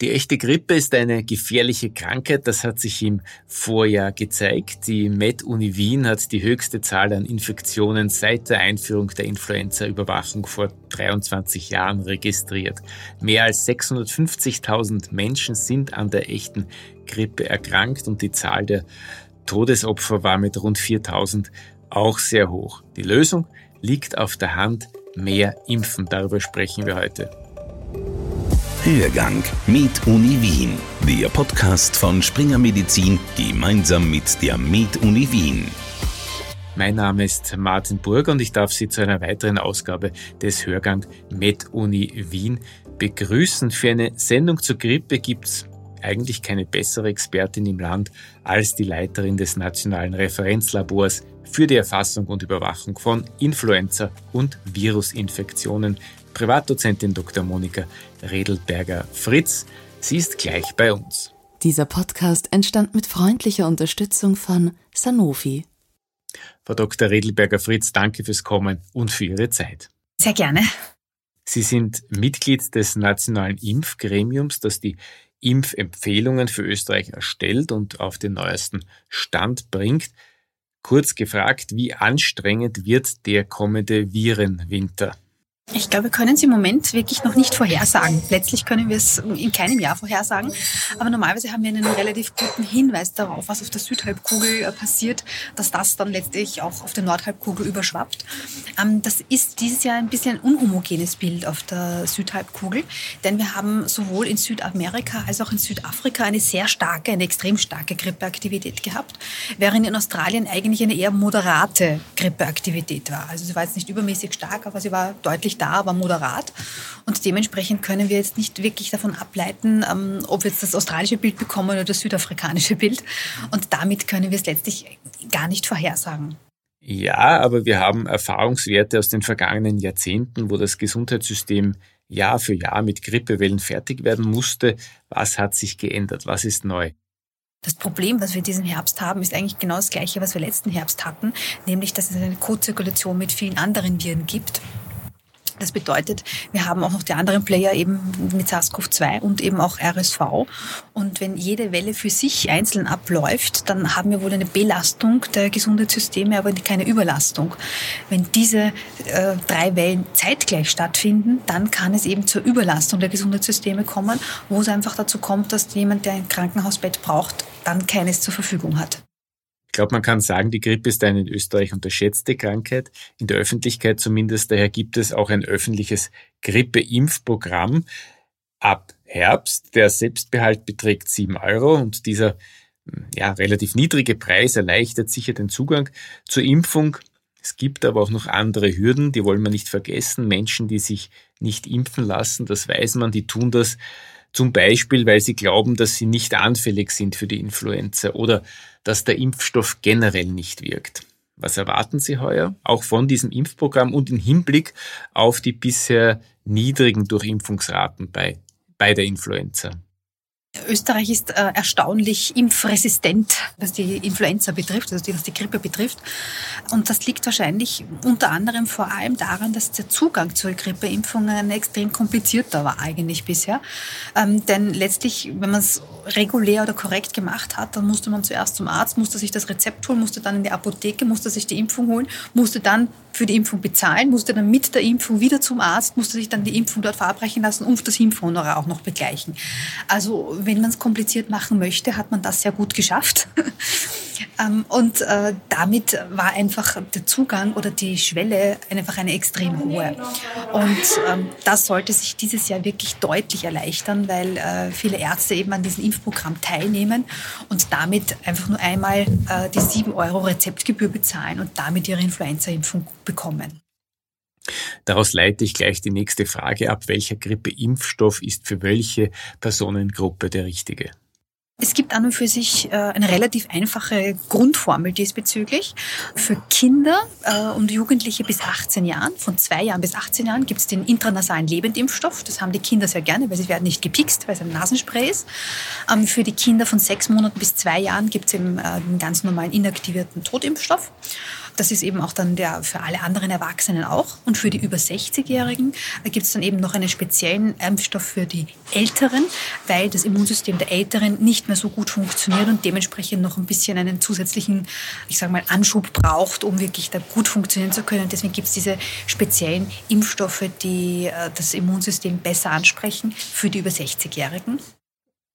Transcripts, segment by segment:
Die echte Grippe ist eine gefährliche Krankheit, das hat sich im Vorjahr gezeigt. Die Med-Uni Wien hat die höchste Zahl an Infektionen seit der Einführung der Influenza-Überwachung vor 23 Jahren registriert. Mehr als 650.000 Menschen sind an der echten Grippe erkrankt und die Zahl der Todesopfer war mit rund 4.000 auch sehr hoch. Die Lösung liegt auf der Hand, mehr impfen. Darüber sprechen wir heute. Hörgang Med Uni Wien, der Podcast von Springer Medizin gemeinsam mit der Med Uni Wien. Mein Name ist Martin Burger und ich darf Sie zu einer weiteren Ausgabe des Hörgang Med Uni Wien begrüßen. Für eine Sendung zur Grippe gibt's eigentlich keine bessere Expertin im Land als die Leiterin des Nationalen Referenzlabors für die Erfassung und Überwachung von Influenza und Virusinfektionen, Privatdozentin Dr. Monika Redelberger-Fritz. Sie ist gleich bei uns. Dieser Podcast entstand mit freundlicher Unterstützung von Sanofi. Frau Dr. Redelberger-Fritz, danke fürs Kommen und für Ihre Zeit. Sehr gerne. Sie sind Mitglied des Nationalen Impfgremiums, das die Impfempfehlungen für Österreich erstellt und auf den neuesten Stand bringt. Kurz gefragt, wie anstrengend wird der kommende Virenwinter? Ich glaube, wir können es im Moment wirklich noch nicht vorhersagen. Letztlich können wir es in keinem Jahr vorhersagen. Aber normalerweise haben wir einen relativ guten Hinweis darauf, was auf der Südhalbkugel äh, passiert, dass das dann letztlich auch auf der Nordhalbkugel überschwappt. Ähm, das ist dieses Jahr ein bisschen ein unhomogenes Bild auf der Südhalbkugel, denn wir haben sowohl in Südamerika als auch in Südafrika eine sehr starke, eine extrem starke Grippeaktivität gehabt, während in Australien eigentlich eine eher moderate Grippeaktivität war. Also sie war jetzt nicht übermäßig stark, aber sie war deutlich da, aber moderat. Und dementsprechend können wir jetzt nicht wirklich davon ableiten, ähm, ob wir jetzt das australische Bild bekommen oder das südafrikanische Bild. Und damit können wir es letztlich gar nicht vorhersagen. Ja, aber wir haben Erfahrungswerte aus den vergangenen Jahrzehnten, wo das Gesundheitssystem Jahr für Jahr mit Grippewellen fertig werden musste. Was hat sich geändert? Was ist neu? Das Problem, was wir diesen Herbst haben, ist eigentlich genau das gleiche, was wir letzten Herbst hatten, nämlich dass es eine Co-Zirkulation mit vielen anderen Viren gibt. Das bedeutet, wir haben auch noch die anderen Player eben mit SARS-CoV-2 und eben auch RSV. Und wenn jede Welle für sich einzeln abläuft, dann haben wir wohl eine Belastung der Gesundheitssysteme, aber keine Überlastung. Wenn diese äh, drei Wellen zeitgleich stattfinden, dann kann es eben zur Überlastung der Gesundheitssysteme kommen, wo es einfach dazu kommt, dass jemand, der ein Krankenhausbett braucht, dann keines zur Verfügung hat. Ich glaube, man kann sagen, die Grippe ist eine in Österreich unterschätzte Krankheit, in der Öffentlichkeit zumindest. Daher gibt es auch ein öffentliches Grippeimpfprogramm ab Herbst. Der Selbstbehalt beträgt sieben Euro und dieser ja, relativ niedrige Preis erleichtert sicher den Zugang zur Impfung. Es gibt aber auch noch andere Hürden, die wollen wir nicht vergessen. Menschen, die sich nicht impfen lassen, das weiß man, die tun das zum Beispiel, weil sie glauben, dass sie nicht anfällig sind für die Influenza oder dass der Impfstoff generell nicht wirkt. Was erwarten Sie heuer, auch von diesem Impfprogramm und im Hinblick auf die bisher niedrigen Durchimpfungsraten bei, bei der Influenza? Österreich ist äh, erstaunlich impfresistent, was die Influenza betrifft, also die, was die Grippe betrifft. Und das liegt wahrscheinlich unter anderem vor allem daran, dass der Zugang zur Grippeimpfungen extrem komplizierter war eigentlich bisher. Ähm, denn letztlich, wenn man es regulär oder korrekt gemacht hat, dann musste man zuerst zum Arzt, musste sich das Rezept holen, musste dann in die Apotheke, musste sich die Impfung holen, musste dann für die Impfung bezahlen, musste dann mit der Impfung wieder zum Arzt, musste sich dann die Impfung dort verabreichen lassen und das Impfhonorar auch noch begleichen. Also wenn man es kompliziert machen möchte, hat man das sehr gut geschafft. Ähm, und äh, damit war einfach der Zugang oder die Schwelle einfach eine extrem hohe. Und ähm, das sollte sich dieses Jahr wirklich deutlich erleichtern, weil äh, viele Ärzte eben an diesem Impfprogramm teilnehmen und damit einfach nur einmal äh, die 7 Euro Rezeptgebühr bezahlen und damit ihre Influenza-Impfung bekommen. Daraus leite ich gleich die nächste Frage ab. Welcher Grippeimpfstoff ist für welche Personengruppe der richtige? Es gibt an und für sich äh, eine relativ einfache Grundformel diesbezüglich. Für Kinder äh, und Jugendliche bis 18 Jahren, von zwei Jahren bis 18 Jahren, gibt es den intranasalen Lebendimpfstoff. Das haben die Kinder sehr gerne, weil sie werden nicht gepikst, weil es ein Nasenspray ist. Ähm, für die Kinder von sechs Monaten bis zwei Jahren gibt es eben äh, den ganz normalen inaktivierten Totimpfstoff. Das ist eben auch dann der für alle anderen Erwachsenen auch. Und für die über 60-Jährigen gibt es dann eben noch einen speziellen Impfstoff für die Älteren, weil das Immunsystem der Älteren nicht mehr so gut funktioniert und dementsprechend noch ein bisschen einen zusätzlichen, ich sage mal, Anschub braucht, um wirklich da gut funktionieren zu können. Und deswegen gibt es diese speziellen Impfstoffe, die äh, das Immunsystem besser ansprechen für die über 60-Jährigen.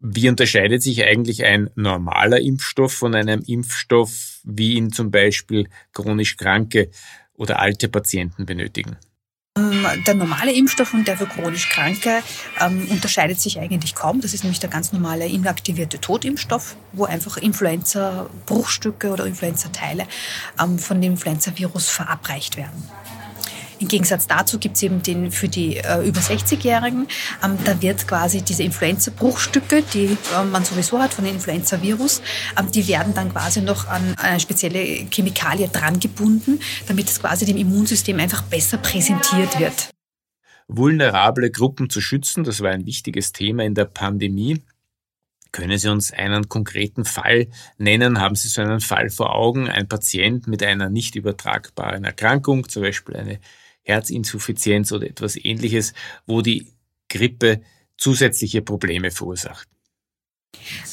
Wie unterscheidet sich eigentlich ein normaler Impfstoff von einem Impfstoff, wie ihn zum Beispiel chronisch Kranke oder alte Patienten benötigen? Ähm, der normale Impfstoff und der für chronisch Kranke ähm, unterscheidet sich eigentlich kaum. Das ist nämlich der ganz normale inaktivierte Totimpfstoff, wo einfach Influenza-Bruchstücke oder Influenza-Teile ähm, von dem Influenza-Virus verabreicht werden. Im Gegensatz dazu gibt es eben den für die äh, über 60-Jährigen. Ähm, da wird quasi diese Influenza-Bruchstücke, die äh, man sowieso hat von dem Influenza-Virus, ähm, die werden dann quasi noch an eine spezielle Chemikalie dran gebunden, damit es quasi dem Immunsystem einfach besser präsentiert wird. Vulnerable Gruppen zu schützen, das war ein wichtiges Thema in der Pandemie. Können Sie uns einen konkreten Fall nennen? Haben Sie so einen Fall vor Augen? Ein Patient mit einer nicht übertragbaren Erkrankung, zum Beispiel eine Herzinsuffizienz oder etwas ähnliches, wo die Grippe zusätzliche Probleme verursacht.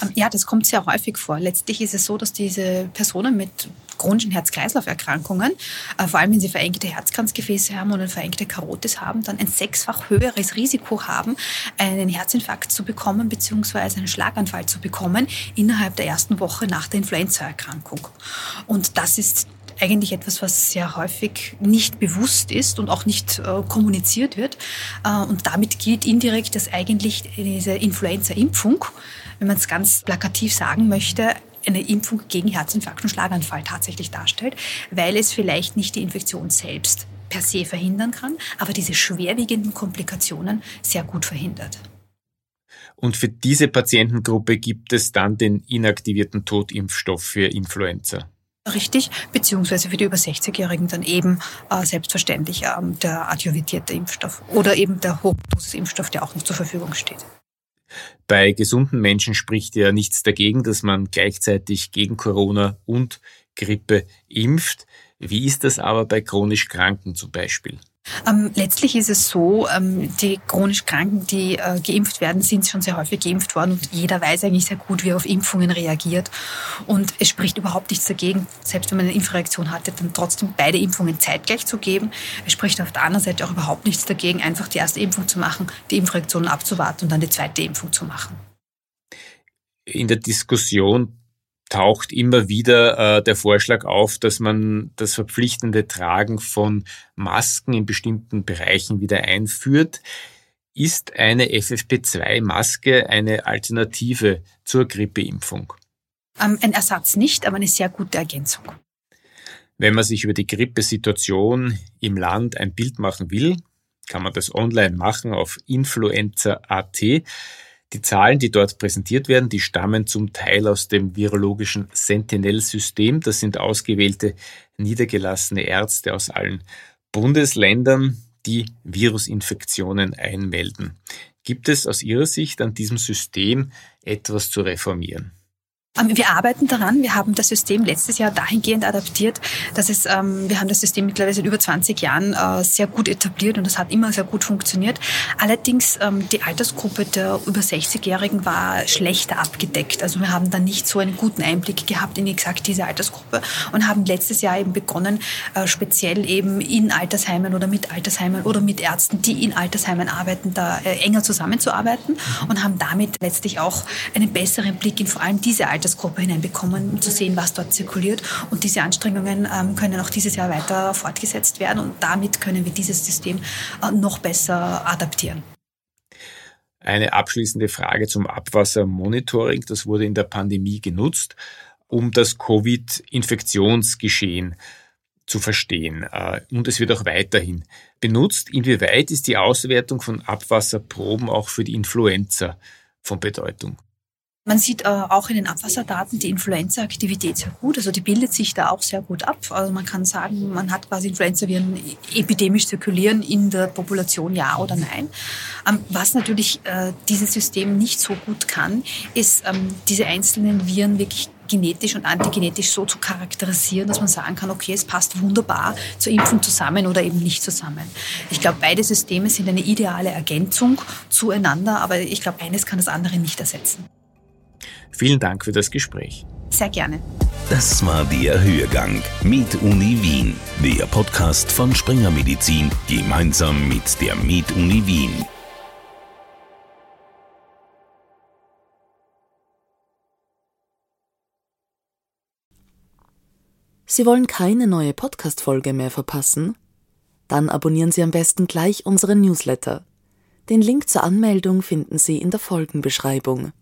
Ähm, ja, das kommt sehr häufig vor. Letztlich ist es so, dass diese Personen mit chronischen Herz-Kreislauf-Erkrankungen, äh, vor allem wenn sie verengte Herzkranzgefäße haben oder verengte Karotis haben, dann ein sechsfach höheres Risiko haben, einen Herzinfarkt zu bekommen bzw. einen Schlaganfall zu bekommen innerhalb der ersten Woche nach der Influenza-Erkrankung. Und das ist eigentlich etwas, was sehr häufig nicht bewusst ist und auch nicht äh, kommuniziert wird. Äh, und damit gilt indirekt, dass eigentlich diese Influenza-Impfung, wenn man es ganz plakativ sagen möchte, eine Impfung gegen Herzinfarkt und Schlaganfall tatsächlich darstellt, weil es vielleicht nicht die Infektion selbst per se verhindern kann, aber diese schwerwiegenden Komplikationen sehr gut verhindert. Und für diese Patientengruppe gibt es dann den inaktivierten Totimpfstoff für Influenza. Richtig, beziehungsweise für die über 60-Jährigen dann eben äh, selbstverständlich ähm, der adjuvitierte Impfstoff oder eben der Hochdosisimpfstoff, der auch noch zur Verfügung steht. Bei gesunden Menschen spricht ja nichts dagegen, dass man gleichzeitig gegen Corona und Grippe impft. Wie ist das aber bei chronisch Kranken zum Beispiel? Ähm, letztlich ist es so, ähm, die chronisch Kranken, die äh, geimpft werden, sind schon sehr häufig geimpft worden und jeder weiß eigentlich sehr gut, wie er auf Impfungen reagiert. Und es spricht überhaupt nichts dagegen, selbst wenn man eine Impfreaktion hatte, dann trotzdem beide Impfungen zeitgleich zu geben. Es spricht auf der anderen Seite auch überhaupt nichts dagegen, einfach die erste Impfung zu machen, die Impfreaktion abzuwarten und dann die zweite Impfung zu machen. In der Diskussion taucht immer wieder äh, der Vorschlag auf, dass man das verpflichtende Tragen von Masken in bestimmten Bereichen wieder einführt. Ist eine FFP2-Maske eine Alternative zur Grippeimpfung? Ähm, ein Ersatz nicht, aber eine sehr gute Ergänzung. Wenn man sich über die Grippesituation im Land ein Bild machen will, kann man das online machen auf influenza.at. Die Zahlen, die dort präsentiert werden, die stammen zum Teil aus dem virologischen Sentinel-System. Das sind ausgewählte niedergelassene Ärzte aus allen Bundesländern, die Virusinfektionen einmelden. Gibt es aus Ihrer Sicht an diesem System etwas zu reformieren? Ähm, wir arbeiten daran. Wir haben das System letztes Jahr dahingehend adaptiert, dass es, ähm, wir haben das System mittlerweile seit über 20 Jahren äh, sehr gut etabliert und das hat immer sehr gut funktioniert. Allerdings ähm, die Altersgruppe der über 60-Jährigen war schlechter abgedeckt. Also wir haben da nicht so einen guten Einblick gehabt in exakt diese Altersgruppe und haben letztes Jahr eben begonnen, äh, speziell eben in Altersheimen oder mit Altersheimen oder mit Ärzten, die in Altersheimen arbeiten, da äh, enger zusammenzuarbeiten und haben damit letztlich auch einen besseren Blick in vor allem diese Altersgruppe Altersgruppe hineinbekommen, um zu sehen, was dort zirkuliert. Und diese Anstrengungen ähm, können auch dieses Jahr weiter fortgesetzt werden und damit können wir dieses System äh, noch besser adaptieren. Eine abschließende Frage zum Abwassermonitoring. Das wurde in der Pandemie genutzt, um das Covid-Infektionsgeschehen zu verstehen. Äh, und es wird auch weiterhin benutzt. Inwieweit ist die Auswertung von Abwasserproben auch für die Influenza von Bedeutung? Man sieht äh, auch in den Abwasserdaten die Influenza-Aktivität sehr gut. Also die bildet sich da auch sehr gut ab. Also man kann sagen, man hat quasi Influenza-Viren epidemisch zirkulieren in der Population, ja oder nein. Ähm, was natürlich äh, dieses System nicht so gut kann, ist ähm, diese einzelnen Viren wirklich genetisch und antigenetisch so zu charakterisieren, dass man sagen kann, okay, es passt wunderbar zur Impfung zusammen oder eben nicht zusammen. Ich glaube, beide Systeme sind eine ideale Ergänzung zueinander, aber ich glaube, eines kann das andere nicht ersetzen. Vielen Dank für das Gespräch. Sehr gerne. Das war der Hörgang mit Uni Wien, der Podcast von Springer Medizin gemeinsam mit der Med Uni Wien. Sie wollen keine neue Podcast-Folge mehr verpassen? Dann abonnieren Sie am besten gleich unseren Newsletter. Den Link zur Anmeldung finden Sie in der Folgenbeschreibung.